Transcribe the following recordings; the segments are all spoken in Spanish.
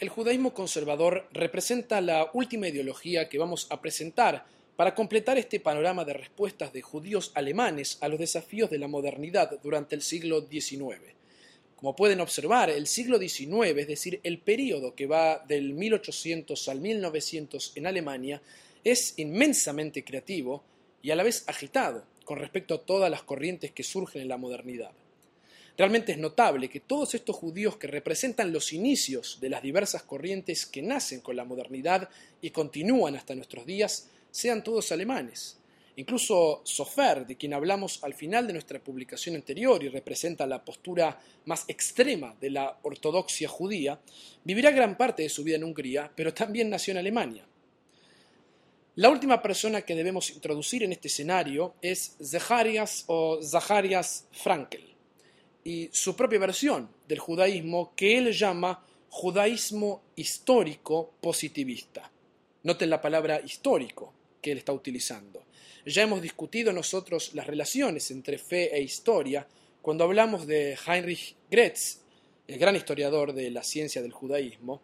El judaísmo conservador representa la última ideología que vamos a presentar para completar este panorama de respuestas de judíos alemanes a los desafíos de la modernidad durante el siglo XIX. Como pueden observar, el siglo XIX, es decir, el período que va del 1800 al 1900 en Alemania, es inmensamente creativo y a la vez agitado con respecto a todas las corrientes que surgen en la modernidad. Realmente es notable que todos estos judíos que representan los inicios de las diversas corrientes que nacen con la modernidad y continúan hasta nuestros días sean todos alemanes. Incluso Sofer, de quien hablamos al final de nuestra publicación anterior y representa la postura más extrema de la ortodoxia judía, vivirá gran parte de su vida en Hungría, pero también nació en Alemania. La última persona que debemos introducir en este escenario es Zacharias o Zacharias Frankel y su propia versión del judaísmo que él llama judaísmo histórico positivista. Noten la palabra histórico que él está utilizando. Ya hemos discutido nosotros las relaciones entre fe e historia cuando hablamos de Heinrich Gretz, el gran historiador de la ciencia del judaísmo,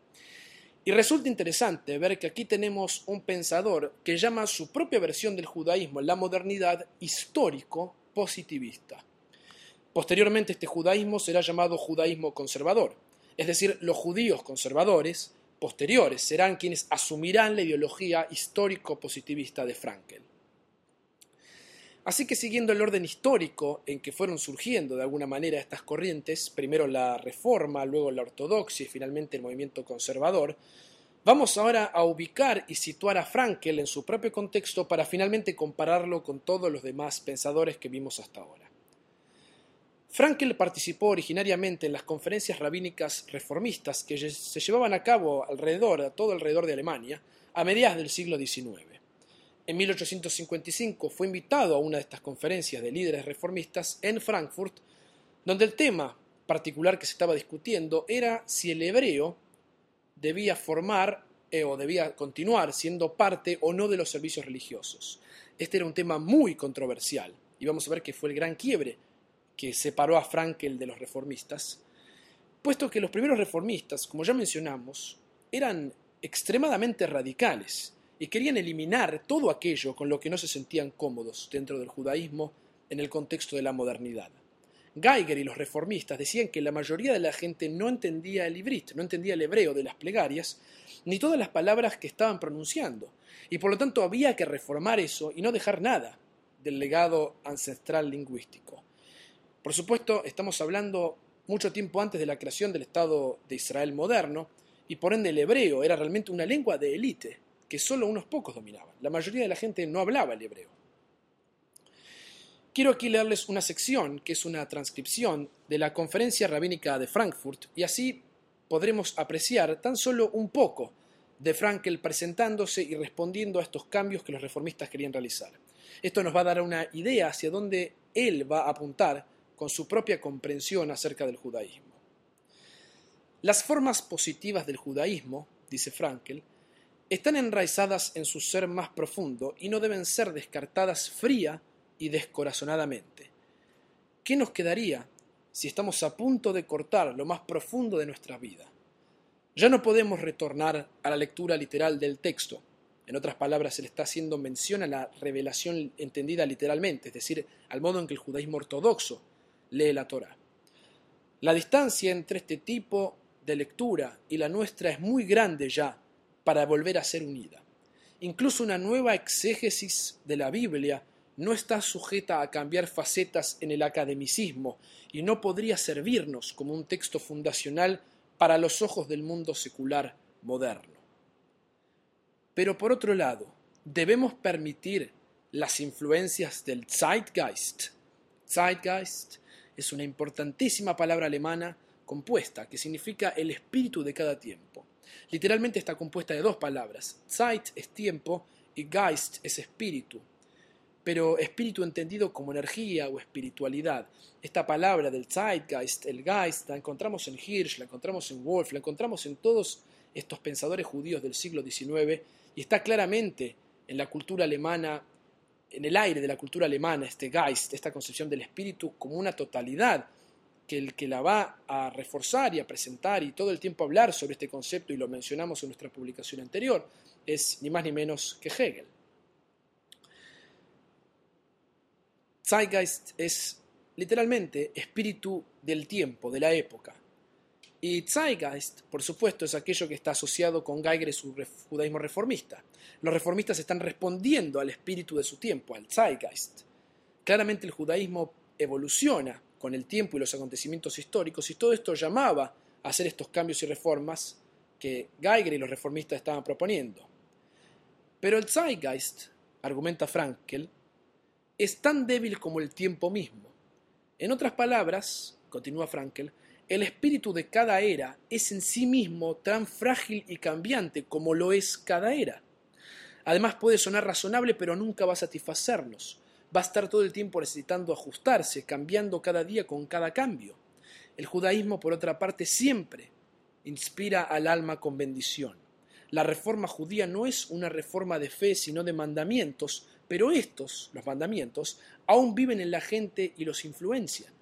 y resulta interesante ver que aquí tenemos un pensador que llama su propia versión del judaísmo en la modernidad histórico positivista. Posteriormente este judaísmo será llamado judaísmo conservador, es decir, los judíos conservadores posteriores serán quienes asumirán la ideología histórico-positivista de Frankel. Así que siguiendo el orden histórico en que fueron surgiendo de alguna manera estas corrientes, primero la reforma, luego la ortodoxia y finalmente el movimiento conservador, vamos ahora a ubicar y situar a Frankel en su propio contexto para finalmente compararlo con todos los demás pensadores que vimos hasta ahora. Frankel participó originariamente en las conferencias rabínicas reformistas que se llevaban a cabo alrededor, a todo alrededor de Alemania, a mediados del siglo XIX. En 1855 fue invitado a una de estas conferencias de líderes reformistas en Frankfurt, donde el tema particular que se estaba discutiendo era si el hebreo debía formar eh, o debía continuar siendo parte o no de los servicios religiosos. Este era un tema muy controversial y vamos a ver que fue el gran quiebre que separó a Frankel de los reformistas, puesto que los primeros reformistas, como ya mencionamos, eran extremadamente radicales y querían eliminar todo aquello con lo que no se sentían cómodos dentro del judaísmo en el contexto de la modernidad. Geiger y los reformistas decían que la mayoría de la gente no entendía el ibrit, no entendía el hebreo de las plegarias, ni todas las palabras que estaban pronunciando, y por lo tanto había que reformar eso y no dejar nada del legado ancestral lingüístico. Por supuesto, estamos hablando mucho tiempo antes de la creación del Estado de Israel moderno, y por ende el hebreo era realmente una lengua de élite que solo unos pocos dominaban. La mayoría de la gente no hablaba el hebreo. Quiero aquí leerles una sección que es una transcripción de la conferencia rabínica de Frankfurt y así podremos apreciar tan solo un poco de Frankel presentándose y respondiendo a estos cambios que los reformistas querían realizar. Esto nos va a dar una idea hacia dónde él va a apuntar con su propia comprensión acerca del judaísmo. Las formas positivas del judaísmo, dice Frankel, están enraizadas en su ser más profundo y no deben ser descartadas fría y descorazonadamente. ¿Qué nos quedaría si estamos a punto de cortar lo más profundo de nuestra vida? Ya no podemos retornar a la lectura literal del texto. En otras palabras, se le está haciendo mención a la revelación entendida literalmente, es decir, al modo en que el judaísmo ortodoxo lee la Torah. La distancia entre este tipo de lectura y la nuestra es muy grande ya para volver a ser unida. Incluso una nueva exégesis de la Biblia no está sujeta a cambiar facetas en el academicismo y no podría servirnos como un texto fundacional para los ojos del mundo secular moderno. Pero por otro lado, debemos permitir las influencias del Zeitgeist. Zeitgeist es una importantísima palabra alemana compuesta que significa el espíritu de cada tiempo. Literalmente está compuesta de dos palabras. Zeit es tiempo y Geist es espíritu. Pero espíritu entendido como energía o espiritualidad. Esta palabra del Zeitgeist, el Geist, la encontramos en Hirsch, la encontramos en Wolf, la encontramos en todos estos pensadores judíos del siglo XIX y está claramente en la cultura alemana en el aire de la cultura alemana, este Geist, esta concepción del espíritu como una totalidad que el que la va a reforzar y a presentar y todo el tiempo hablar sobre este concepto, y lo mencionamos en nuestra publicación anterior, es ni más ni menos que Hegel. Zeitgeist es literalmente espíritu del tiempo, de la época. Y Zeitgeist, por supuesto, es aquello que está asociado con Geiger y su judaísmo reformista. Los reformistas están respondiendo al espíritu de su tiempo, al Zeitgeist. Claramente el judaísmo evoluciona con el tiempo y los acontecimientos históricos, y todo esto llamaba a hacer estos cambios y reformas que Geiger y los reformistas estaban proponiendo. Pero el Zeitgeist, argumenta Frankel, es tan débil como el tiempo mismo. En otras palabras, continúa Frankel, el espíritu de cada era es en sí mismo tan frágil y cambiante como lo es cada era. Además puede sonar razonable pero nunca va a satisfacernos. Va a estar todo el tiempo necesitando ajustarse, cambiando cada día con cada cambio. El judaísmo, por otra parte, siempre inspira al alma con bendición. La reforma judía no es una reforma de fe, sino de mandamientos, pero estos, los mandamientos, aún viven en la gente y los influencian.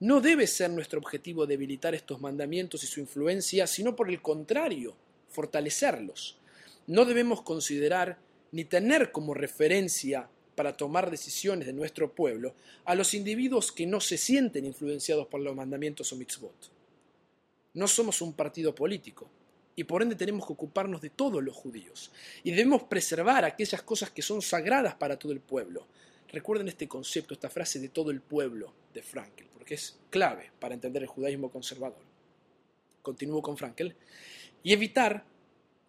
No debe ser nuestro objetivo debilitar estos mandamientos y su influencia, sino por el contrario, fortalecerlos. No debemos considerar ni tener como referencia para tomar decisiones de nuestro pueblo a los individuos que no se sienten influenciados por los mandamientos o mitzvot. No somos un partido político, y por ende tenemos que ocuparnos de todos los judíos. Y debemos preservar aquellas cosas que son sagradas para todo el pueblo. Recuerden este concepto, esta frase de todo el pueblo de Frankel, porque es clave para entender el judaísmo conservador. Continúo con Frankel. Y evitar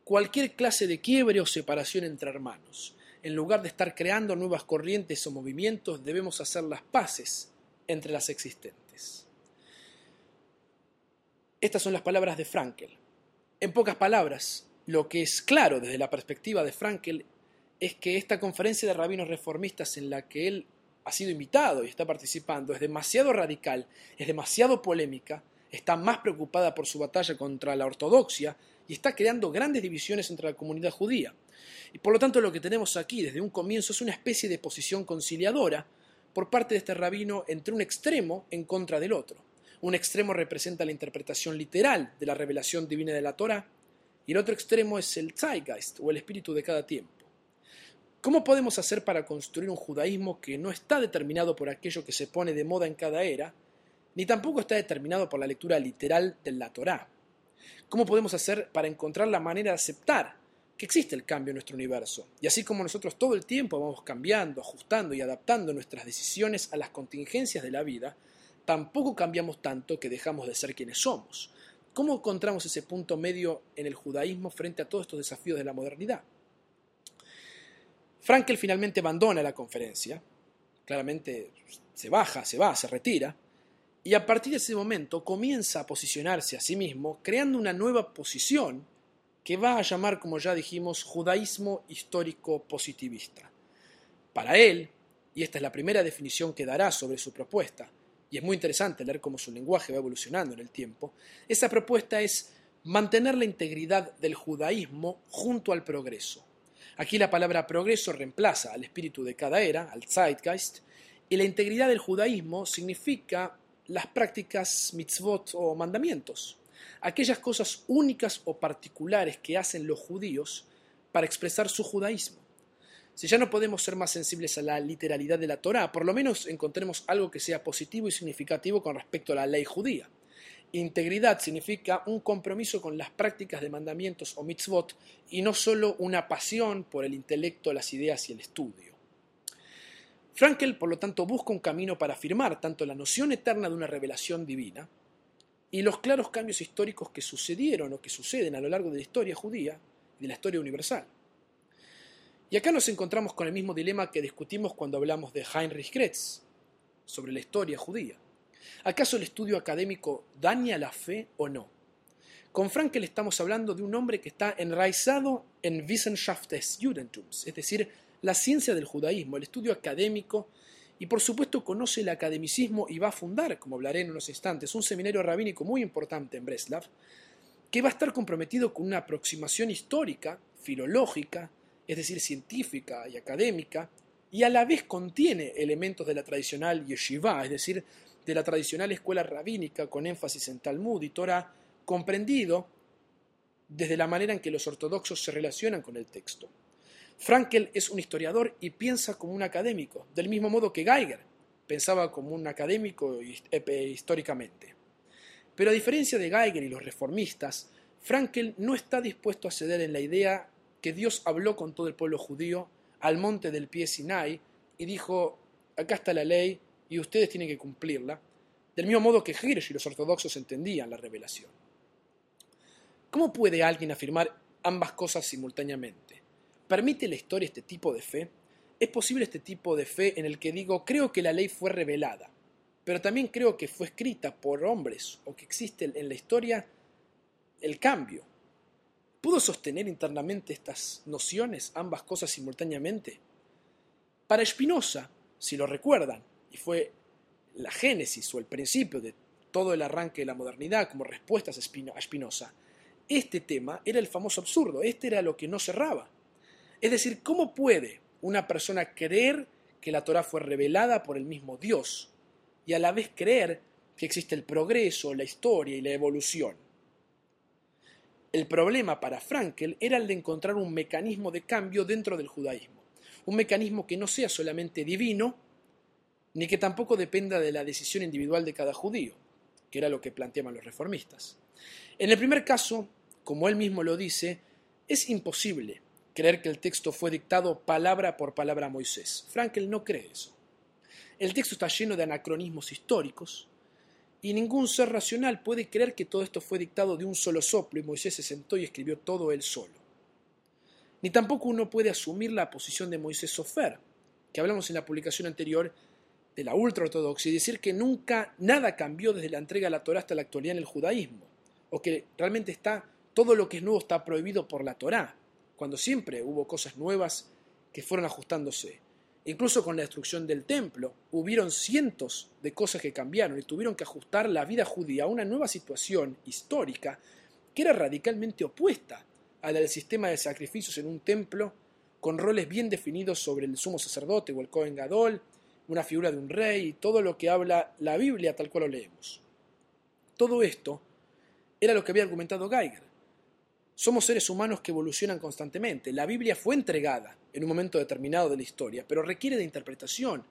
cualquier clase de quiebre o separación entre hermanos. En lugar de estar creando nuevas corrientes o movimientos, debemos hacer las paces entre las existentes. Estas son las palabras de Frankel. En pocas palabras, lo que es claro desde la perspectiva de Frankel es que esta conferencia de rabinos reformistas en la que él ha sido invitado y está participando es demasiado radical, es demasiado polémica, está más preocupada por su batalla contra la ortodoxia y está creando grandes divisiones entre la comunidad judía. Y por lo tanto lo que tenemos aquí desde un comienzo es una especie de posición conciliadora por parte de este rabino entre un extremo en contra del otro. Un extremo representa la interpretación literal de la revelación divina de la Torah y el otro extremo es el Zeitgeist o el espíritu de cada tiempo. ¿Cómo podemos hacer para construir un judaísmo que no está determinado por aquello que se pone de moda en cada era, ni tampoco está determinado por la lectura literal de la Torá? ¿Cómo podemos hacer para encontrar la manera de aceptar que existe el cambio en nuestro universo? Y así como nosotros todo el tiempo vamos cambiando, ajustando y adaptando nuestras decisiones a las contingencias de la vida, tampoco cambiamos tanto que dejamos de ser quienes somos. ¿Cómo encontramos ese punto medio en el judaísmo frente a todos estos desafíos de la modernidad? Frankel finalmente abandona la conferencia, claramente se baja, se va, se retira, y a partir de ese momento comienza a posicionarse a sí mismo, creando una nueva posición que va a llamar, como ya dijimos, judaísmo histórico positivista. Para él, y esta es la primera definición que dará sobre su propuesta, y es muy interesante leer cómo su lenguaje va evolucionando en el tiempo, esa propuesta es mantener la integridad del judaísmo junto al progreso. Aquí la palabra progreso reemplaza al espíritu de cada era, al Zeitgeist, y la integridad del judaísmo significa las prácticas mitzvot o mandamientos, aquellas cosas únicas o particulares que hacen los judíos para expresar su judaísmo. Si ya no podemos ser más sensibles a la literalidad de la Torá, por lo menos encontremos algo que sea positivo y significativo con respecto a la ley judía. Integridad significa un compromiso con las prácticas de mandamientos o mitzvot y no solo una pasión por el intelecto, las ideas y el estudio. Frankel, por lo tanto, busca un camino para afirmar tanto la noción eterna de una revelación divina y los claros cambios históricos que sucedieron o que suceden a lo largo de la historia judía y de la historia universal. Y acá nos encontramos con el mismo dilema que discutimos cuando hablamos de Heinrich Kretz sobre la historia judía. ¿Acaso el estudio académico daña la fe o no? Con Frankel estamos hablando de un hombre que está enraizado en Wissenschaft des Judentums, es decir, la ciencia del judaísmo, el estudio académico, y por supuesto conoce el academicismo y va a fundar, como hablaré en unos instantes, un seminario rabínico muy importante en Breslav, que va a estar comprometido con una aproximación histórica, filológica, es decir, científica y académica, y a la vez contiene elementos de la tradicional yeshiva, es decir, de la tradicional escuela rabínica con énfasis en Talmud y Torah, comprendido desde la manera en que los ortodoxos se relacionan con el texto. Frankel es un historiador y piensa como un académico, del mismo modo que Geiger pensaba como un académico históricamente. Pero a diferencia de Geiger y los reformistas, Frankel no está dispuesto a ceder en la idea que Dios habló con todo el pueblo judío al monte del pie Sinai y dijo, acá está la ley y ustedes tienen que cumplirla, del mismo modo que Hirsch y los ortodoxos entendían la revelación. ¿Cómo puede alguien afirmar ambas cosas simultáneamente? ¿Permite la historia este tipo de fe? ¿Es posible este tipo de fe en el que digo, creo que la ley fue revelada, pero también creo que fue escrita por hombres o que existe en la historia el cambio? ¿Pudo sostener internamente estas nociones, ambas cosas simultáneamente? Para Spinoza, si lo recuerdan, y fue la génesis o el principio de todo el arranque de la modernidad como respuestas a Spinoza, este tema era el famoso absurdo, este era lo que no cerraba. Es decir, ¿cómo puede una persona creer que la Torah fue revelada por el mismo Dios y a la vez creer que existe el progreso, la historia y la evolución. El problema para Frankel era el de encontrar un mecanismo de cambio dentro del judaísmo, un mecanismo que no sea solamente divino, ni que tampoco dependa de la decisión individual de cada judío, que era lo que planteaban los reformistas. En el primer caso, como él mismo lo dice, es imposible creer que el texto fue dictado palabra por palabra a Moisés. Frankel no cree eso. El texto está lleno de anacronismos históricos y ningún ser racional puede creer que todo esto fue dictado de un solo soplo y Moisés se sentó y escribió todo él solo. Ni tampoco uno puede asumir la posición de Moisés Sofer, que hablamos en la publicación anterior de la ultraortodoxia, y decir que nunca nada cambió desde la entrega de la Torá hasta la actualidad en el judaísmo, o que realmente está todo lo que es nuevo está prohibido por la Torá cuando siempre hubo cosas nuevas que fueron ajustándose. Incluso con la destrucción del templo, hubieron cientos de cosas que cambiaron y tuvieron que ajustar la vida judía a una nueva situación histórica que era radicalmente opuesta a la del sistema de sacrificios en un templo con roles bien definidos sobre el sumo sacerdote o el Cohen Gadol, una figura de un rey todo lo que habla la Biblia tal cual lo leemos. Todo esto era lo que había argumentado Geiger. Somos seres humanos que evolucionan constantemente. La Biblia fue entregada en un momento determinado de la historia, pero requiere de interpretación,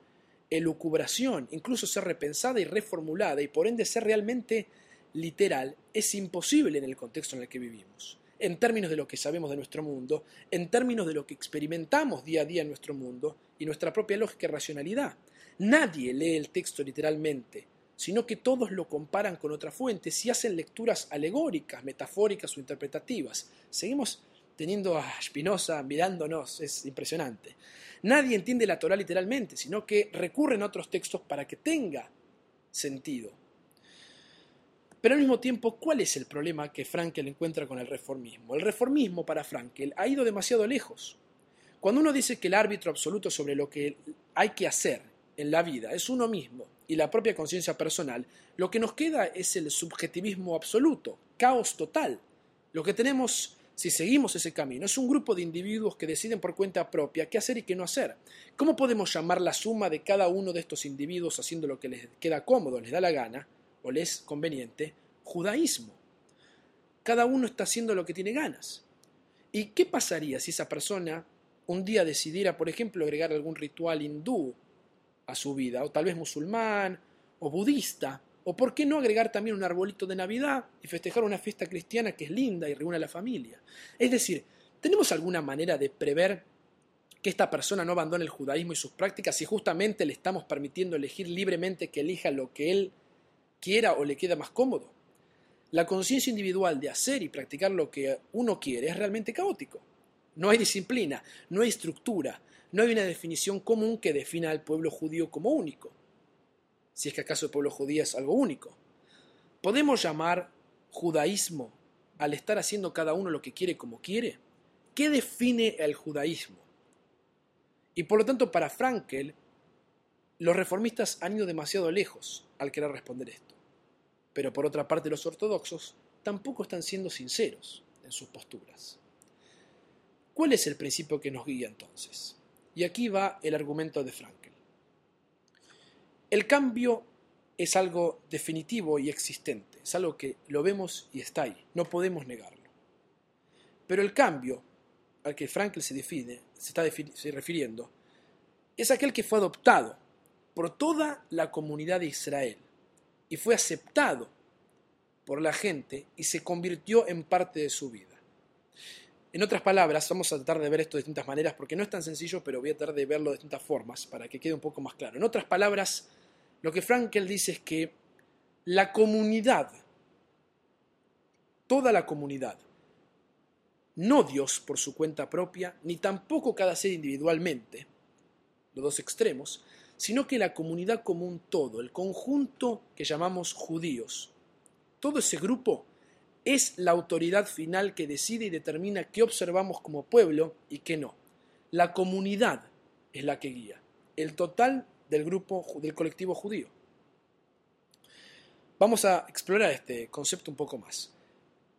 elucubración, incluso ser repensada y reformulada, y por ende ser realmente literal es imposible en el contexto en el que vivimos. En términos de lo que sabemos de nuestro mundo, en términos de lo que experimentamos día a día en nuestro mundo y nuestra propia lógica y racionalidad. Nadie lee el texto literalmente, sino que todos lo comparan con otras fuentes y hacen lecturas alegóricas, metafóricas o interpretativas. Seguimos teniendo a Spinoza mirándonos, es impresionante. Nadie entiende la Torah literalmente, sino que recurren a otros textos para que tenga sentido. Pero al mismo tiempo, ¿cuál es el problema que Frankel encuentra con el reformismo? El reformismo para Frankel ha ido demasiado lejos. Cuando uno dice que el árbitro absoluto sobre lo que hay que hacer en la vida es uno mismo y la propia conciencia personal, lo que nos queda es el subjetivismo absoluto, caos total. Lo que tenemos, si seguimos ese camino, es un grupo de individuos que deciden por cuenta propia qué hacer y qué no hacer. ¿Cómo podemos llamar la suma de cada uno de estos individuos haciendo lo que les queda cómodo, les da la gana o les conveniente? Judaísmo. Cada uno está haciendo lo que tiene ganas. ¿Y qué pasaría si esa persona un día decidiera, por ejemplo, agregar algún ritual hindú a su vida, o tal vez musulmán, o budista, o por qué no agregar también un arbolito de Navidad y festejar una fiesta cristiana que es linda y reúne a la familia. Es decir, ¿tenemos alguna manera de prever que esta persona no abandone el judaísmo y sus prácticas si justamente le estamos permitiendo elegir libremente que elija lo que él quiera o le queda más cómodo? La conciencia individual de hacer y practicar lo que uno quiere es realmente caótico. No hay disciplina, no hay estructura, no hay una definición común que defina al pueblo judío como único, si es que acaso el pueblo judío es algo único. ¿Podemos llamar judaísmo al estar haciendo cada uno lo que quiere como quiere? ¿Qué define el judaísmo? Y por lo tanto, para Frankel, los reformistas han ido demasiado lejos al querer responder esto. Pero por otra parte, los ortodoxos tampoco están siendo sinceros en sus posturas. ¿Cuál es el principio que nos guía entonces? Y aquí va el argumento de Frankel. El cambio es algo definitivo y existente, es algo que lo vemos y está ahí, no podemos negarlo. Pero el cambio al que Frankel se, define, se está refiriendo es aquel que fue adoptado por toda la comunidad de Israel y fue aceptado por la gente y se convirtió en parte de su vida. En otras palabras, vamos a tratar de ver esto de distintas maneras porque no es tan sencillo, pero voy a tratar de verlo de distintas formas para que quede un poco más claro. En otras palabras, lo que Frankel dice es que la comunidad, toda la comunidad, no Dios por su cuenta propia, ni tampoco cada ser individualmente, los dos extremos, sino que la comunidad como un todo, el conjunto que llamamos judíos, todo ese grupo es la autoridad final que decide y determina qué observamos como pueblo y qué no. La comunidad es la que guía, el total del grupo del colectivo judío. Vamos a explorar este concepto un poco más.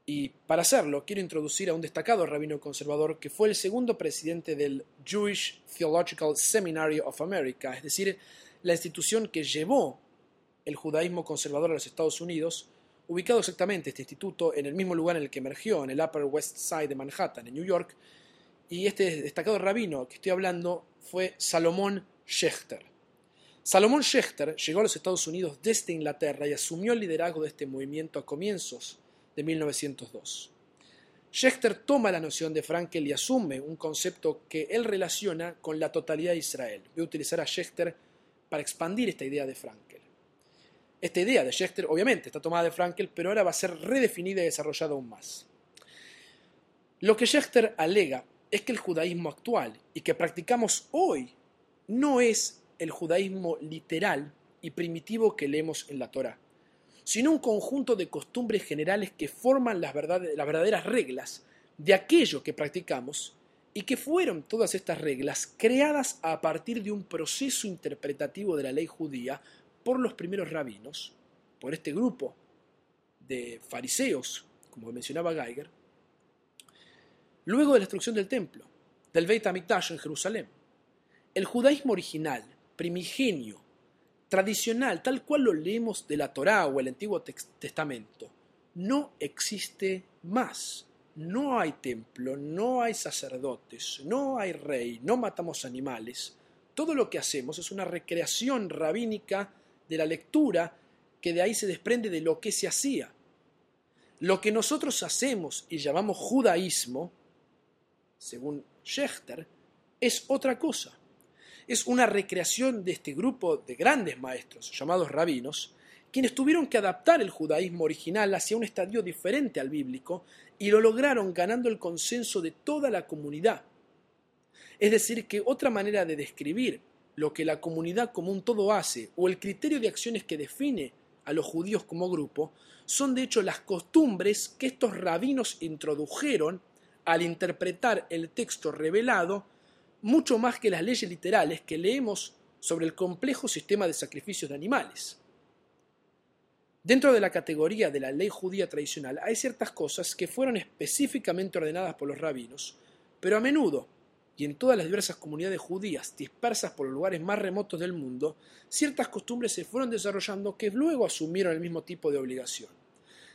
Y para hacerlo, quiero introducir a un destacado rabino conservador que fue el segundo presidente del Jewish Theological Seminary of America, es decir, la institución que llevó el judaísmo conservador a los Estados Unidos ubicado exactamente este instituto en el mismo lugar en el que emergió, en el Upper West Side de Manhattan, en New York, y este destacado rabino que estoy hablando fue Salomón Schechter. Salomón Schechter llegó a los Estados Unidos desde Inglaterra y asumió el liderazgo de este movimiento a comienzos de 1902. Schechter toma la noción de Frankel y asume un concepto que él relaciona con la totalidad de Israel. Voy a utilizar a Schechter para expandir esta idea de Frankel. Esta idea de Schechter obviamente está tomada de Frankel, pero ahora va a ser redefinida y desarrollada aún más. Lo que Schechter alega es que el judaísmo actual y que practicamos hoy no es el judaísmo literal y primitivo que leemos en la Torá, sino un conjunto de costumbres generales que forman las, las verdaderas reglas de aquello que practicamos y que fueron todas estas reglas creadas a partir de un proceso interpretativo de la ley judía por los primeros rabinos, por este grupo de fariseos, como mencionaba Geiger, luego de la destrucción del templo, del Beit HaMikdash en Jerusalén. El judaísmo original, primigenio, tradicional, tal cual lo leemos de la Torá o el Antiguo Testamento, no existe más. No hay templo, no hay sacerdotes, no hay rey, no matamos animales. Todo lo que hacemos es una recreación rabínica de la lectura que de ahí se desprende de lo que se hacía. Lo que nosotros hacemos y llamamos judaísmo, según Schechter, es otra cosa. Es una recreación de este grupo de grandes maestros, llamados rabinos, quienes tuvieron que adaptar el judaísmo original hacia un estadio diferente al bíblico y lo lograron ganando el consenso de toda la comunidad. Es decir, que otra manera de describir lo que la comunidad como un todo hace o el criterio de acciones que define a los judíos como grupo son de hecho las costumbres que estos rabinos introdujeron al interpretar el texto revelado mucho más que las leyes literales que leemos sobre el complejo sistema de sacrificios de animales. Dentro de la categoría de la ley judía tradicional hay ciertas cosas que fueron específicamente ordenadas por los rabinos, pero a menudo y en todas las diversas comunidades judías dispersas por los lugares más remotos del mundo, ciertas costumbres se fueron desarrollando que luego asumieron el mismo tipo de obligación.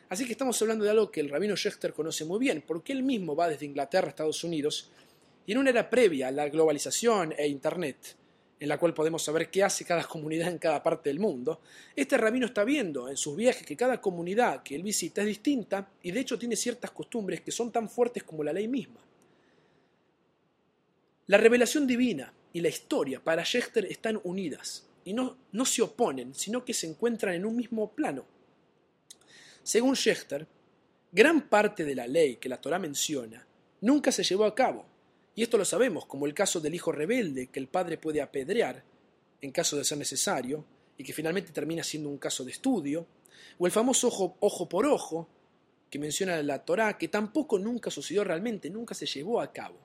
Así que estamos hablando de algo que el rabino Schechter conoce muy bien, porque él mismo va desde Inglaterra a Estados Unidos, y en una era previa a la globalización e Internet, en la cual podemos saber qué hace cada comunidad en cada parte del mundo, este rabino está viendo en sus viajes que cada comunidad que él visita es distinta y de hecho tiene ciertas costumbres que son tan fuertes como la ley misma. La revelación divina y la historia para Schechter están unidas y no, no se oponen, sino que se encuentran en un mismo plano. Según Schechter, gran parte de la ley que la Torah menciona nunca se llevó a cabo, y esto lo sabemos, como el caso del hijo rebelde que el padre puede apedrear en caso de ser necesario, y que finalmente termina siendo un caso de estudio, o el famoso ojo, ojo por ojo que menciona la Torah, que tampoco nunca sucedió realmente, nunca se llevó a cabo.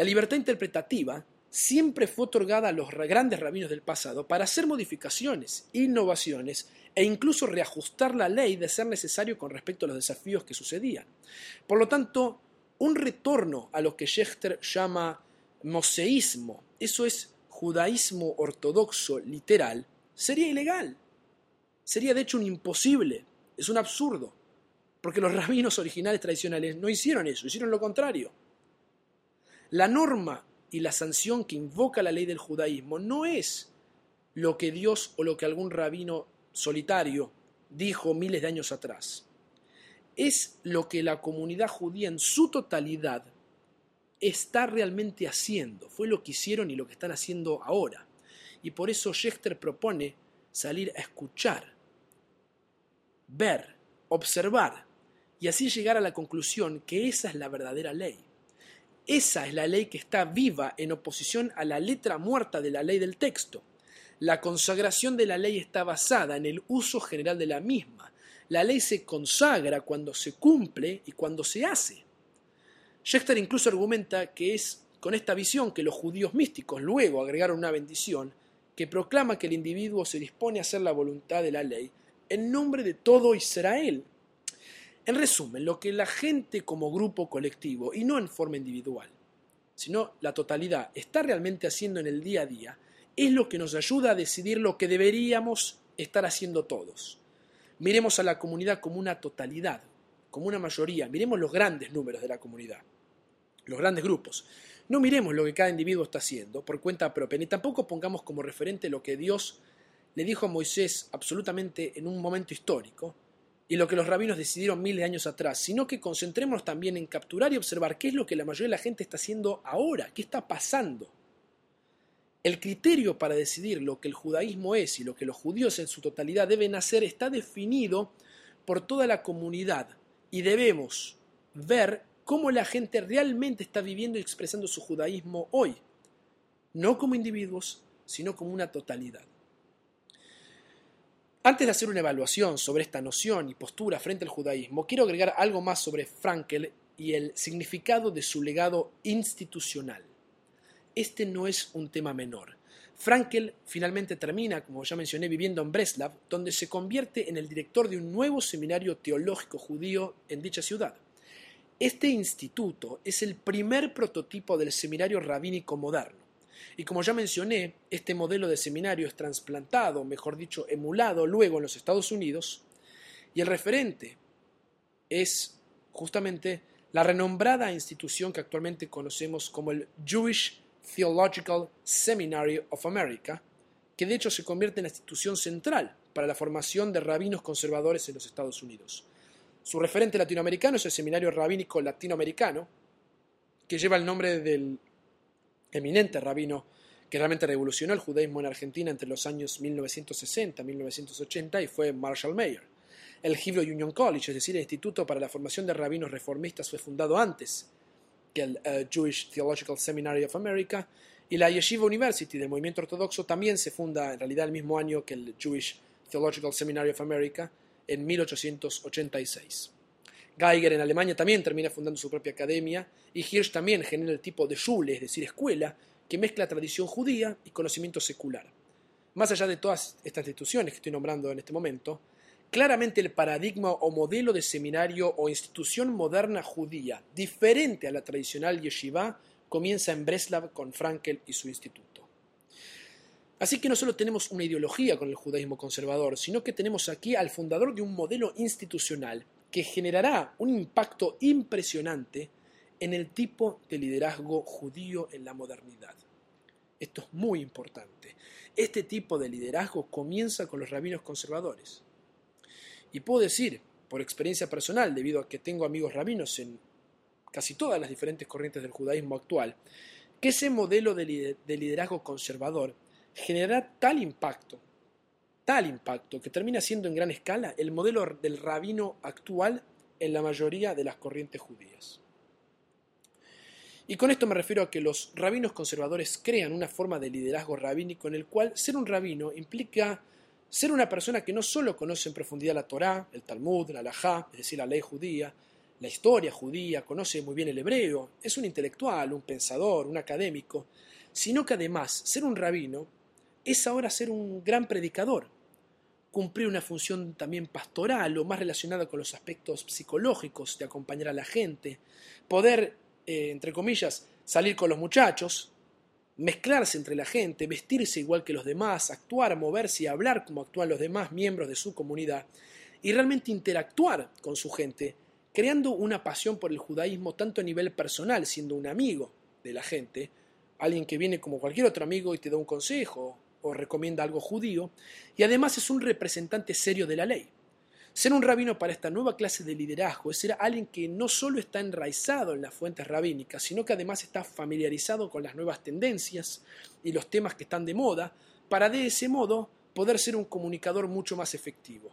La libertad interpretativa siempre fue otorgada a los grandes rabinos del pasado para hacer modificaciones, innovaciones e incluso reajustar la ley de ser necesario con respecto a los desafíos que sucedían. Por lo tanto, un retorno a lo que Schechter llama moseísmo, eso es judaísmo ortodoxo literal, sería ilegal. Sería de hecho un imposible, es un absurdo, porque los rabinos originales tradicionales no hicieron eso, hicieron lo contrario. La norma y la sanción que invoca la ley del judaísmo no es lo que Dios o lo que algún rabino solitario dijo miles de años atrás. Es lo que la comunidad judía en su totalidad está realmente haciendo. Fue lo que hicieron y lo que están haciendo ahora. Y por eso Schechter propone salir a escuchar, ver, observar y así llegar a la conclusión que esa es la verdadera ley. Esa es la ley que está viva en oposición a la letra muerta de la ley del texto. La consagración de la ley está basada en el uso general de la misma. La ley se consagra cuando se cumple y cuando se hace. Schechter incluso argumenta que es con esta visión que los judíos místicos luego agregaron una bendición que proclama que el individuo se dispone a hacer la voluntad de la ley en nombre de todo Israel. En resumen, lo que la gente como grupo colectivo, y no en forma individual, sino la totalidad, está realmente haciendo en el día a día, es lo que nos ayuda a decidir lo que deberíamos estar haciendo todos. Miremos a la comunidad como una totalidad, como una mayoría, miremos los grandes números de la comunidad, los grandes grupos. No miremos lo que cada individuo está haciendo por cuenta propia, ni tampoco pongamos como referente lo que Dios le dijo a Moisés absolutamente en un momento histórico y lo que los rabinos decidieron miles de años atrás, sino que concentrémonos también en capturar y observar qué es lo que la mayoría de la gente está haciendo ahora, qué está pasando. El criterio para decidir lo que el judaísmo es y lo que los judíos en su totalidad deben hacer está definido por toda la comunidad y debemos ver cómo la gente realmente está viviendo y expresando su judaísmo hoy, no como individuos, sino como una totalidad. Antes de hacer una evaluación sobre esta noción y postura frente al judaísmo, quiero agregar algo más sobre Frankel y el significado de su legado institucional. Este no es un tema menor. Frankel finalmente termina, como ya mencioné, viviendo en Breslav, donde se convierte en el director de un nuevo seminario teológico judío en dicha ciudad. Este instituto es el primer prototipo del seminario rabínico moderno. Y como ya mencioné, este modelo de seminario es trasplantado, mejor dicho, emulado luego en los Estados Unidos, y el referente es justamente la renombrada institución que actualmente conocemos como el Jewish Theological Seminary of America, que de hecho se convierte en la institución central para la formación de rabinos conservadores en los Estados Unidos. Su referente latinoamericano es el Seminario Rabínico Latinoamericano, que lleva el nombre del eminente rabino que realmente revolucionó el judaísmo en Argentina entre los años 1960 y 1980 y fue Marshall Mayer. El Hebrew Union College, es decir, el Instituto para la Formación de Rabinos Reformistas, fue fundado antes que el eh, Jewish Theological Seminary of America, y la Yeshiva University del movimiento ortodoxo también se funda en realidad el mismo año que el Jewish Theological Seminary of America, en 1886. Geiger en Alemania también termina fundando su propia academia, y Hirsch también genera el tipo de Schule, es decir, escuela, que mezcla tradición judía y conocimiento secular. Más allá de todas estas instituciones que estoy nombrando en este momento, Claramente el paradigma o modelo de seminario o institución moderna judía, diferente a la tradicional yeshiva, comienza en Breslav con Frankel y su instituto. Así que no solo tenemos una ideología con el judaísmo conservador, sino que tenemos aquí al fundador de un modelo institucional que generará un impacto impresionante en el tipo de liderazgo judío en la modernidad. Esto es muy importante. Este tipo de liderazgo comienza con los rabinos conservadores. Y puedo decir, por experiencia personal, debido a que tengo amigos rabinos en casi todas las diferentes corrientes del judaísmo actual, que ese modelo de liderazgo conservador genera tal impacto, tal impacto, que termina siendo en gran escala el modelo del rabino actual en la mayoría de las corrientes judías. Y con esto me refiero a que los rabinos conservadores crean una forma de liderazgo rabínico en el cual ser un rabino implica ser una persona que no solo conoce en profundidad la Torá, el Talmud, la Alajá, es decir, la ley judía, la historia judía, conoce muy bien el hebreo, es un intelectual, un pensador, un académico, sino que además ser un rabino es ahora ser un gran predicador, cumplir una función también pastoral o más relacionada con los aspectos psicológicos de acompañar a la gente, poder, eh, entre comillas, salir con los muchachos, mezclarse entre la gente, vestirse igual que los demás, actuar, moverse y hablar como actúan los demás miembros de su comunidad, y realmente interactuar con su gente, creando una pasión por el judaísmo tanto a nivel personal, siendo un amigo de la gente, alguien que viene como cualquier otro amigo y te da un consejo o recomienda algo judío, y además es un representante serio de la ley. Ser un rabino para esta nueva clase de liderazgo es ser alguien que no solo está enraizado en las fuentes rabínicas, sino que además está familiarizado con las nuevas tendencias y los temas que están de moda, para de ese modo poder ser un comunicador mucho más efectivo.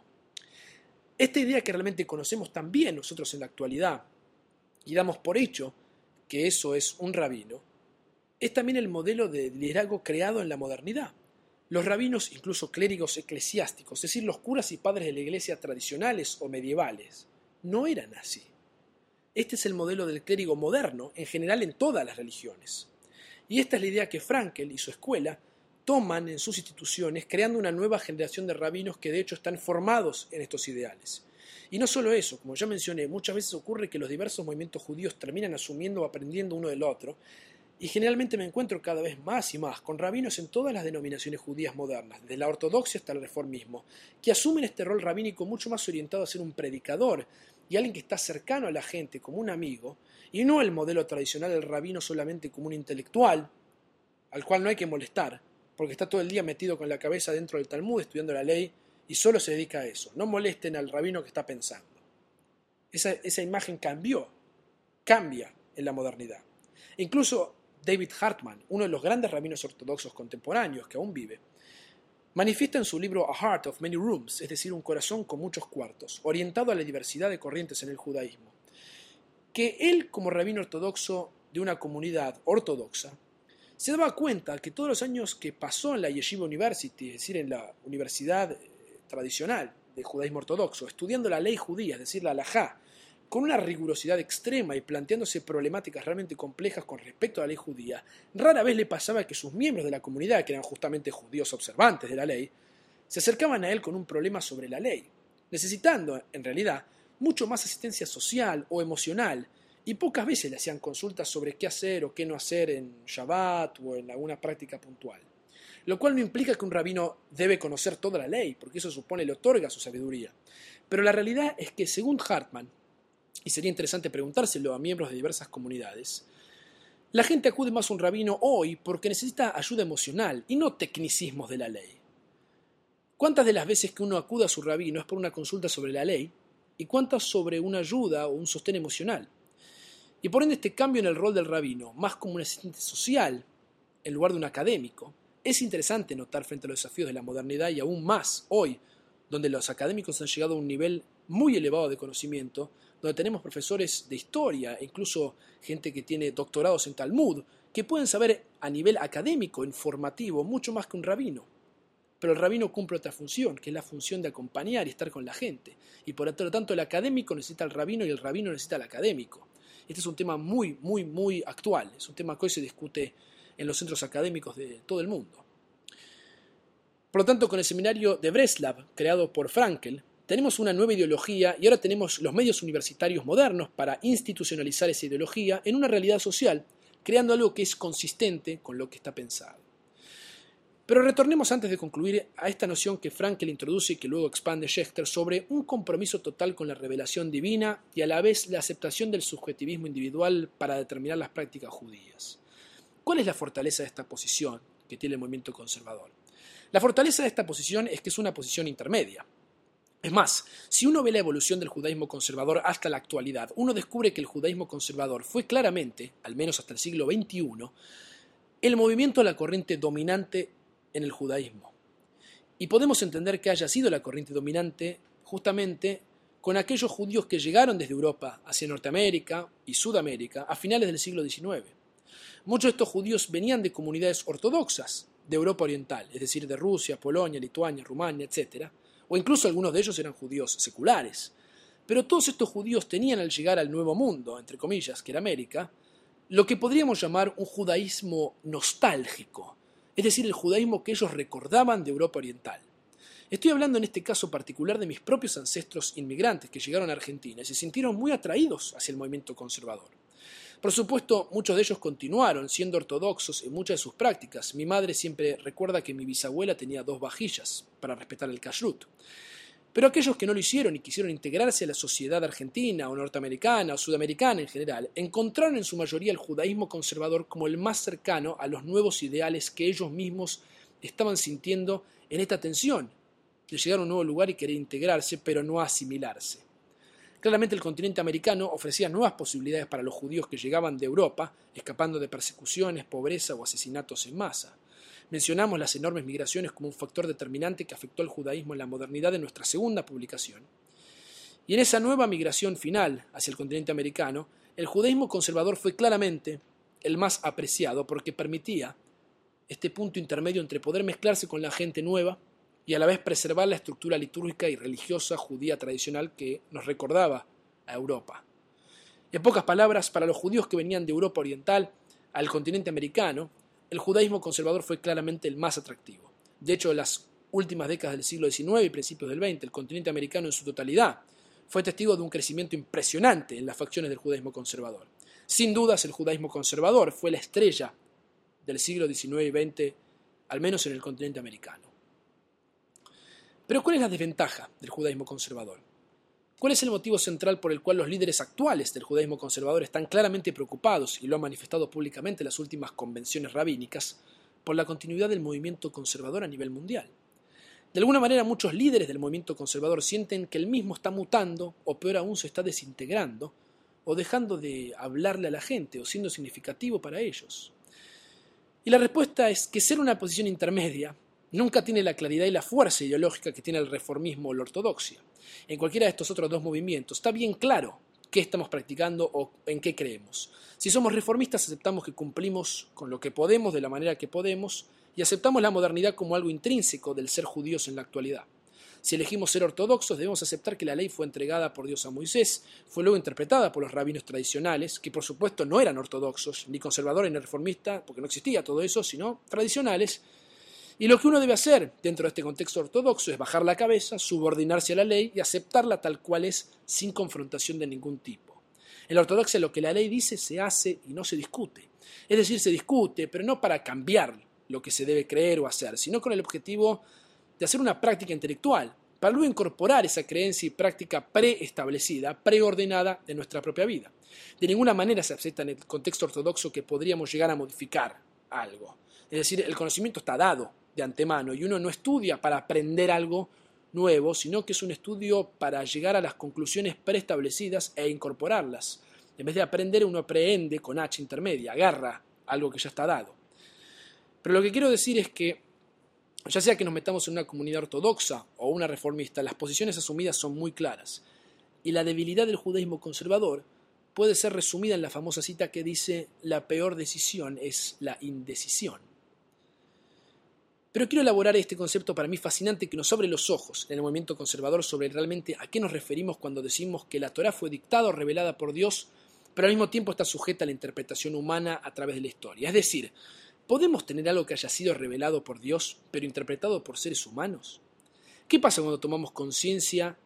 Esta idea que realmente conocemos también nosotros en la actualidad y damos por hecho que eso es un rabino, es también el modelo de liderazgo creado en la modernidad. Los rabinos, incluso clérigos eclesiásticos, es decir, los curas y padres de la iglesia tradicionales o medievales, no eran así. Este es el modelo del clérigo moderno, en general en todas las religiones. Y esta es la idea que Frankel y su escuela toman en sus instituciones, creando una nueva generación de rabinos que de hecho están formados en estos ideales. Y no solo eso, como ya mencioné, muchas veces ocurre que los diversos movimientos judíos terminan asumiendo o aprendiendo uno del otro, y generalmente me encuentro cada vez más y más con rabinos en todas las denominaciones judías modernas, desde la ortodoxia hasta el reformismo, que asumen este rol rabínico mucho más orientado a ser un predicador y alguien que está cercano a la gente como un amigo, y no el modelo tradicional del rabino solamente como un intelectual, al cual no hay que molestar, porque está todo el día metido con la cabeza dentro del Talmud estudiando la ley y solo se dedica a eso. No molesten al rabino que está pensando. Esa, esa imagen cambió, cambia en la modernidad. Incluso David Hartman, uno de los grandes rabinos ortodoxos contemporáneos que aún vive, manifiesta en su libro A Heart of Many Rooms, es decir, un corazón con muchos cuartos, orientado a la diversidad de corrientes en el judaísmo, que él, como rabino ortodoxo de una comunidad ortodoxa, se daba cuenta que todos los años que pasó en la Yeshiva University, es decir, en la universidad eh, tradicional del judaísmo ortodoxo, estudiando la ley judía, es decir, la halajá, con una rigurosidad extrema y planteándose problemáticas realmente complejas con respecto a la ley judía, rara vez le pasaba que sus miembros de la comunidad, que eran justamente judíos observantes de la ley, se acercaban a él con un problema sobre la ley, necesitando, en realidad, mucho más asistencia social o emocional, y pocas veces le hacían consultas sobre qué hacer o qué no hacer en Shabbat o en alguna práctica puntual. Lo cual no implica que un rabino debe conocer toda la ley, porque eso supone le otorga su sabiduría. Pero la realidad es que, según Hartman, y sería interesante preguntárselo a miembros de diversas comunidades, la gente acude más a un rabino hoy porque necesita ayuda emocional y no tecnicismos de la ley. ¿Cuántas de las veces que uno acude a su rabino es por una consulta sobre la ley y cuántas sobre una ayuda o un sostén emocional? Y por ende este cambio en el rol del rabino, más como un asistente social en lugar de un académico, es interesante notar frente a los desafíos de la modernidad y aún más hoy, donde los académicos han llegado a un nivel muy elevado de conocimiento, donde tenemos profesores de historia incluso gente que tiene doctorados en Talmud, que pueden saber a nivel académico, informativo, mucho más que un rabino. Pero el rabino cumple otra función, que es la función de acompañar y estar con la gente. Y por lo tanto el académico necesita al rabino y el rabino necesita al académico. Este es un tema muy, muy, muy actual. Es un tema que hoy se discute en los centros académicos de todo el mundo. Por lo tanto, con el seminario de Breslav, creado por Frankel, tenemos una nueva ideología y ahora tenemos los medios universitarios modernos para institucionalizar esa ideología en una realidad social, creando algo que es consistente con lo que está pensado. Pero retornemos antes de concluir a esta noción que Frankel introduce y que luego expande Schechter sobre un compromiso total con la revelación divina y a la vez la aceptación del subjetivismo individual para determinar las prácticas judías. ¿Cuál es la fortaleza de esta posición que tiene el movimiento conservador? La fortaleza de esta posición es que es una posición intermedia. Es más, si uno ve la evolución del judaísmo conservador hasta la actualidad, uno descubre que el judaísmo conservador fue claramente, al menos hasta el siglo XXI, el movimiento de la corriente dominante en el judaísmo. Y podemos entender que haya sido la corriente dominante justamente con aquellos judíos que llegaron desde Europa hacia Norteamérica y Sudamérica a finales del siglo XIX. Muchos de estos judíos venían de comunidades ortodoxas de Europa Oriental, es decir, de Rusia, Polonia, Lituania, Rumania, etc., o incluso algunos de ellos eran judíos seculares. Pero todos estos judíos tenían al llegar al Nuevo Mundo, entre comillas, que era América, lo que podríamos llamar un judaísmo nostálgico, es decir, el judaísmo que ellos recordaban de Europa Oriental. Estoy hablando en este caso particular de mis propios ancestros inmigrantes que llegaron a Argentina y se sintieron muy atraídos hacia el movimiento conservador. Por supuesto, muchos de ellos continuaron siendo ortodoxos en muchas de sus prácticas. Mi madre siempre recuerda que mi bisabuela tenía dos vajillas para respetar el kashrut. Pero aquellos que no lo hicieron y quisieron integrarse a la sociedad argentina o norteamericana o sudamericana en general, encontraron en su mayoría el judaísmo conservador como el más cercano a los nuevos ideales que ellos mismos estaban sintiendo en esta tensión de llegar a un nuevo lugar y querer integrarse, pero no asimilarse. Claramente el continente americano ofrecía nuevas posibilidades para los judíos que llegaban de Europa, escapando de persecuciones, pobreza o asesinatos en masa. Mencionamos las enormes migraciones como un factor determinante que afectó al judaísmo en la modernidad en nuestra segunda publicación. Y en esa nueva migración final hacia el continente americano, el judaísmo conservador fue claramente el más apreciado porque permitía este punto intermedio entre poder mezclarse con la gente nueva y a la vez preservar la estructura litúrgica y religiosa judía tradicional que nos recordaba a Europa. En pocas palabras, para los judíos que venían de Europa Oriental al continente americano, el judaísmo conservador fue claramente el más atractivo. De hecho, en las últimas décadas del siglo XIX y principios del XX, el continente americano en su totalidad fue testigo de un crecimiento impresionante en las facciones del judaísmo conservador. Sin dudas, el judaísmo conservador fue la estrella del siglo XIX y XX, al menos en el continente americano. Pero ¿cuál es la desventaja del judaísmo conservador? ¿Cuál es el motivo central por el cual los líderes actuales del judaísmo conservador están claramente preocupados, y lo han manifestado públicamente en las últimas convenciones rabínicas, por la continuidad del movimiento conservador a nivel mundial? De alguna manera muchos líderes del movimiento conservador sienten que el mismo está mutando, o peor aún se está desintegrando, o dejando de hablarle a la gente, o siendo significativo para ellos. Y la respuesta es que ser una posición intermedia nunca tiene la claridad y la fuerza ideológica que tiene el reformismo o la ortodoxia. En cualquiera de estos otros dos movimientos está bien claro qué estamos practicando o en qué creemos. Si somos reformistas aceptamos que cumplimos con lo que podemos de la manera que podemos y aceptamos la modernidad como algo intrínseco del ser judíos en la actualidad. Si elegimos ser ortodoxos, debemos aceptar que la ley fue entregada por Dios a Moisés, fue luego interpretada por los rabinos tradicionales, que por supuesto no eran ortodoxos, ni conservadores ni reformistas, porque no existía todo eso, sino tradicionales, y lo que uno debe hacer dentro de este contexto ortodoxo es bajar la cabeza, subordinarse a la ley y aceptarla tal cual es sin confrontación de ningún tipo. En la ortodoxia lo que la ley dice se hace y no se discute. Es decir, se discute, pero no para cambiar lo que se debe creer o hacer, sino con el objetivo de hacer una práctica intelectual, para luego incorporar esa creencia y práctica preestablecida, preordenada de nuestra propia vida. De ninguna manera se acepta en el contexto ortodoxo que podríamos llegar a modificar algo. Es decir, el conocimiento está dado, de antemano y uno no estudia para aprender algo nuevo, sino que es un estudio para llegar a las conclusiones preestablecidas e incorporarlas. En vez de aprender, uno aprende con H intermedia, agarra algo que ya está dado. Pero lo que quiero decir es que, ya sea que nos metamos en una comunidad ortodoxa o una reformista, las posiciones asumidas son muy claras. Y la debilidad del judaísmo conservador puede ser resumida en la famosa cita que dice, la peor decisión es la indecisión. Pero quiero elaborar este concepto para mí fascinante que nos abre los ojos en el movimiento conservador sobre realmente a qué nos referimos cuando decimos que la Torah fue dictada o revelada por Dios, pero al mismo tiempo está sujeta a la interpretación humana a través de la historia. Es decir, ¿podemos tener algo que haya sido revelado por Dios, pero interpretado por seres humanos? ¿Qué pasa cuando tomamos conciencia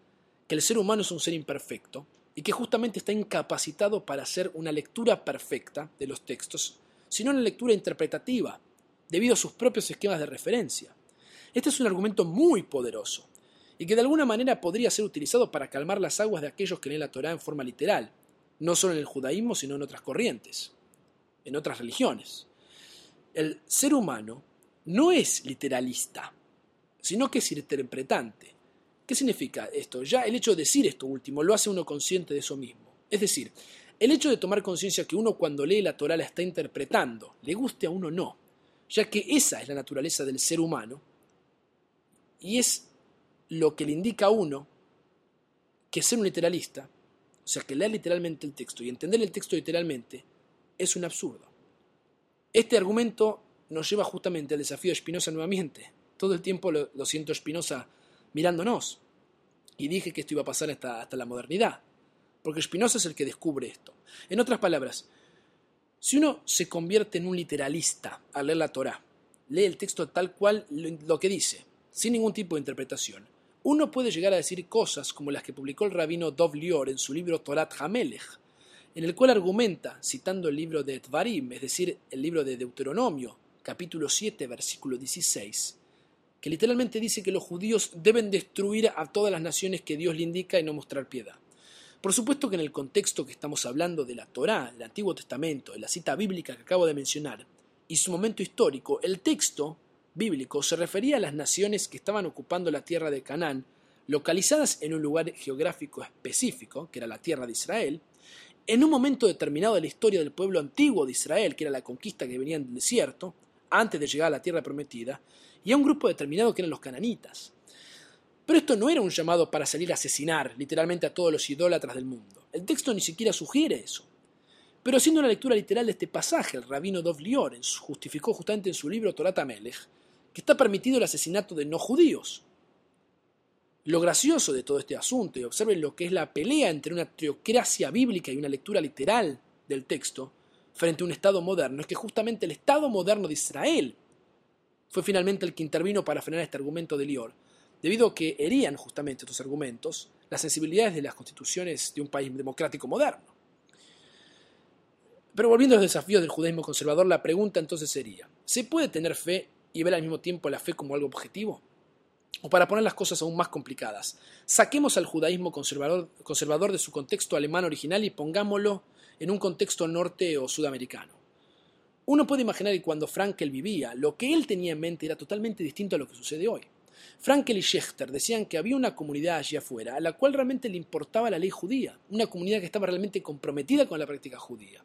que el ser humano es un ser imperfecto y que justamente está incapacitado para hacer una lectura perfecta de los textos, sino una lectura interpretativa? Debido a sus propios esquemas de referencia. Este es un argumento muy poderoso y que de alguna manera podría ser utilizado para calmar las aguas de aquellos que leen la Torá en forma literal, no solo en el judaísmo, sino en otras corrientes, en otras religiones. El ser humano no es literalista, sino que es interpretante. ¿Qué significa esto? Ya el hecho de decir esto último lo hace uno consciente de eso mismo. Es decir, el hecho de tomar conciencia que uno cuando lee la Torá la está interpretando, le guste a uno no, ya que esa es la naturaleza del ser humano y es lo que le indica a uno que ser un literalista, o sea, que leer literalmente el texto y entender el texto literalmente, es un absurdo. Este argumento nos lleva justamente al desafío de Spinoza nuevamente. Todo el tiempo lo, siento Spinoza mirándonos. Y dije que esto iba a pasar hasta, hasta la modernidad, porque Spinoza es el que descubre esto. En otras palabras, si uno se convierte en un literalista al leer la Torah, lee el texto tal cual lo que dice, sin ningún tipo de interpretación, uno puede llegar a decir cosas como las que publicó el rabino Dov Lior en su libro Torat Hamelech, en el cual argumenta, citando el libro de Tvarim, es decir, el libro de Deuteronomio, capítulo 7, versículo 16, que literalmente dice que los judíos deben destruir a todas las naciones que Dios le indica y no mostrar piedad. Por supuesto que en el contexto que estamos hablando de la Torá, del Antiguo Testamento, de la cita bíblica que acabo de mencionar, y su momento histórico, el texto bíblico se refería a las naciones que estaban ocupando la tierra de Canaán, localizadas en un lugar geográfico específico, que era la tierra de Israel, en un momento determinado de la historia del pueblo antiguo de Israel, que era la conquista que venía del desierto, antes de llegar a la tierra prometida, y a un grupo determinado que eran los cananitas. Pero esto no era un llamado para salir a asesinar literalmente a todos los idólatras del mundo. El texto ni siquiera sugiere eso. Pero haciendo una lectura literal de este pasaje, el rabino Dov Liorens justificó justamente en su libro Torata Melech que está permitido el asesinato de no judíos. Lo gracioso de todo este asunto, y observen lo que es la pelea entre una teocracia bíblica y una lectura literal del texto frente a un Estado moderno, es que justamente el Estado moderno de Israel fue finalmente el que intervino para frenar este argumento de Lior, debido a que herían justamente estos argumentos las sensibilidades de las constituciones de un país democrático moderno. Pero volviendo a los desafíos del judaísmo conservador, la pregunta entonces sería, ¿se puede tener fe y ver al mismo tiempo la fe como algo objetivo? O para poner las cosas aún más complicadas, saquemos al judaísmo conservador, conservador de su contexto alemán original y pongámoslo en un contexto norte o sudamericano. Uno puede imaginar que cuando Frankel vivía, lo que él tenía en mente era totalmente distinto a lo que sucede hoy. Frankel y Schechter decían que había una comunidad allí afuera a la cual realmente le importaba la ley judía, una comunidad que estaba realmente comprometida con la práctica judía.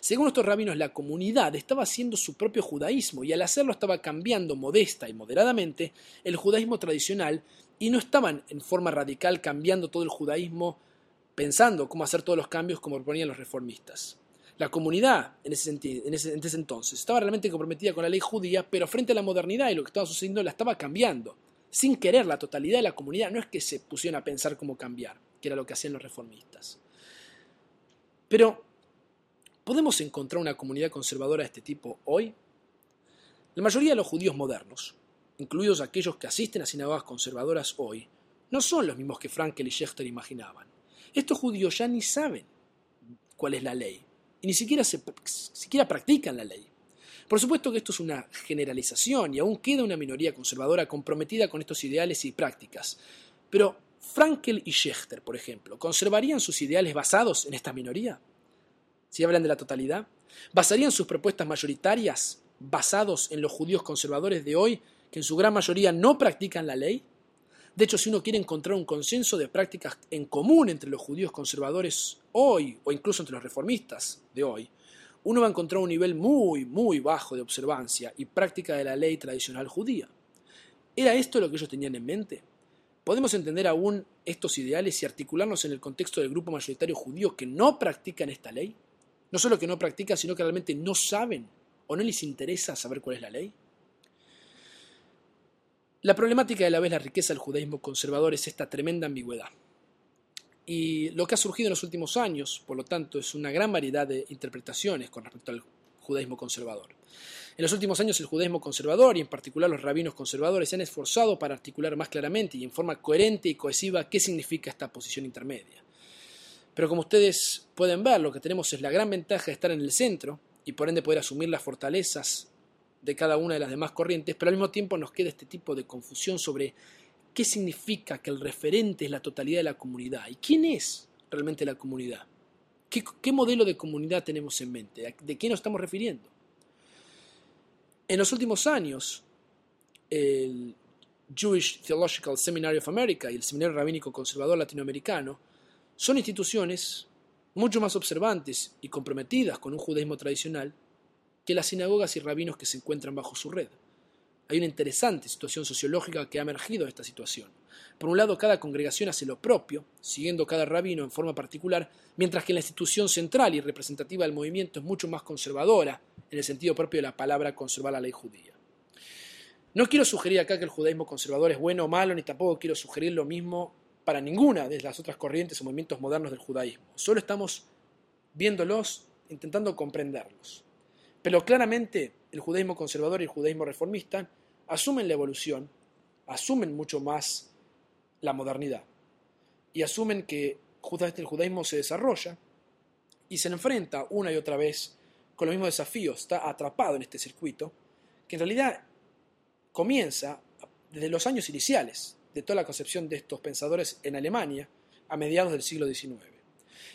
Según estos rabinos, la comunidad estaba haciendo su propio judaísmo y al hacerlo estaba cambiando modesta y moderadamente el judaísmo tradicional y no estaban en forma radical cambiando todo el judaísmo pensando cómo hacer todos los cambios como proponían los reformistas. La comunidad en ese, en, ese, en ese entonces estaba realmente comprometida con la ley judía, pero frente a la modernidad y lo que estaba sucediendo la estaba cambiando sin querer, la totalidad de la comunidad no es que se pusieron a pensar cómo cambiar, que era lo que hacían los reformistas. Pero, ¿podemos encontrar una comunidad conservadora de este tipo hoy? La mayoría de los judíos modernos, incluidos aquellos que asisten a sinagogas conservadoras hoy, no son los mismos que Frankel y Schechter imaginaban. Estos judíos ya ni saben cuál es la ley, y ni siquiera, siquiera practican la ley. Por supuesto que esto es una generalización y aún queda una minoría conservadora comprometida con estos ideales y prácticas. Pero Frankel y Schechter, por ejemplo, ¿conservarían sus ideales basados en esta minoría? Si hablan de la totalidad, ¿basarían sus propuestas mayoritarias basados en los judíos conservadores de hoy, que en su gran mayoría no practican la ley? De hecho, si uno quiere encontrar un consenso de prácticas en común entre los judíos conservadores hoy, o incluso entre los reformistas de hoy, uno va a encontrar un nivel muy, muy bajo de observancia y práctica de la ley tradicional judía. ¿Era esto lo que ellos tenían en mente? ¿Podemos entender aún estos ideales y articularnos en el contexto del grupo mayoritario judío que no practican esta ley? No solo que no practican, sino que realmente no saben o no les interesa saber cuál es la ley. La problemática de la vez la riqueza del judaísmo conservador es esta tremenda ambigüedad. Y lo que ha surgido en los últimos años, por lo tanto, es una gran variedad de interpretaciones con respecto al judaísmo conservador. En los últimos años el judaísmo conservador y en particular los rabinos conservadores se han esforzado para articular más claramente y en forma coherente y cohesiva qué significa esta posición intermedia. Pero como ustedes pueden ver, lo que tenemos es la gran ventaja de estar en el centro y por ende poder asumir las fortalezas de cada una de las demás corrientes, pero al mismo tiempo nos queda este tipo de confusión sobre qué significa que el referente es la totalidad de la comunidad y quién es realmente la comunidad. ¿Qué, modelo de comunidad tenemos en mente? ¿De qué nos estamos refiriendo? En los últimos años, el Jewish Theological Seminary of America y el Seminario Rabínico Conservador Latinoamericano son instituciones mucho más observantes y comprometidas con un judaísmo tradicional que las sinagogas y rabinos que se encuentran bajo su red. Hay una interesante situación sociológica que ha emergido de esta situación. Por un lado, cada congregación hace lo propio, siguiendo cada rabino en forma particular, mientras que la institución central y representativa del movimiento es mucho más conservadora, en el sentido propio de la palabra conservar la ley judía. No quiero sugerir acá que el judaísmo conservador es bueno o malo, ni tampoco quiero sugerir lo mismo para ninguna de las otras corrientes o movimientos modernos del judaísmo. Solo estamos viéndolos, intentando comprenderlos. Pero claramente el judaísmo conservador y el judaísmo reformista asumen la evolución, asumen mucho más la modernidad y asumen que justamente el judaísmo se desarrolla y se enfrenta una y otra vez con los mismos desafíos, está atrapado en este circuito, que en realidad comienza desde los años iniciales de toda la concepción de estos pensadores en Alemania a mediados del siglo XIX.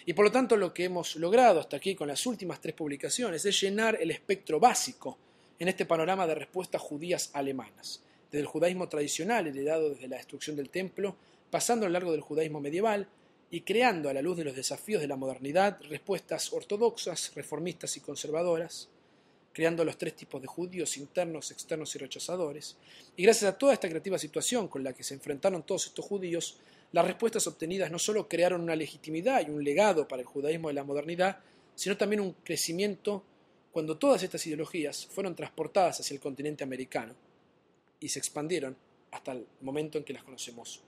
Y por lo tanto lo que hemos logrado hasta aquí con las últimas tres publicaciones es llenar el espectro básico en este panorama de respuestas judías alemanas, desde el judaísmo tradicional heredado desde la destrucción del templo, pasando a lo largo del judaísmo medieval y creando a la luz de los desafíos de la modernidad respuestas ortodoxas, reformistas y conservadoras, creando los tres tipos de judíos, internos, externos y rechazadores. Y gracias a toda esta creativa situación con la que se enfrentaron todos estos judíos, las respuestas obtenidas no solo crearon una legitimidad y un legado para el judaísmo de la modernidad, sino también un crecimiento cuando todas estas ideologías fueron transportadas hacia el continente americano y se expandieron hasta el momento en que las conocemos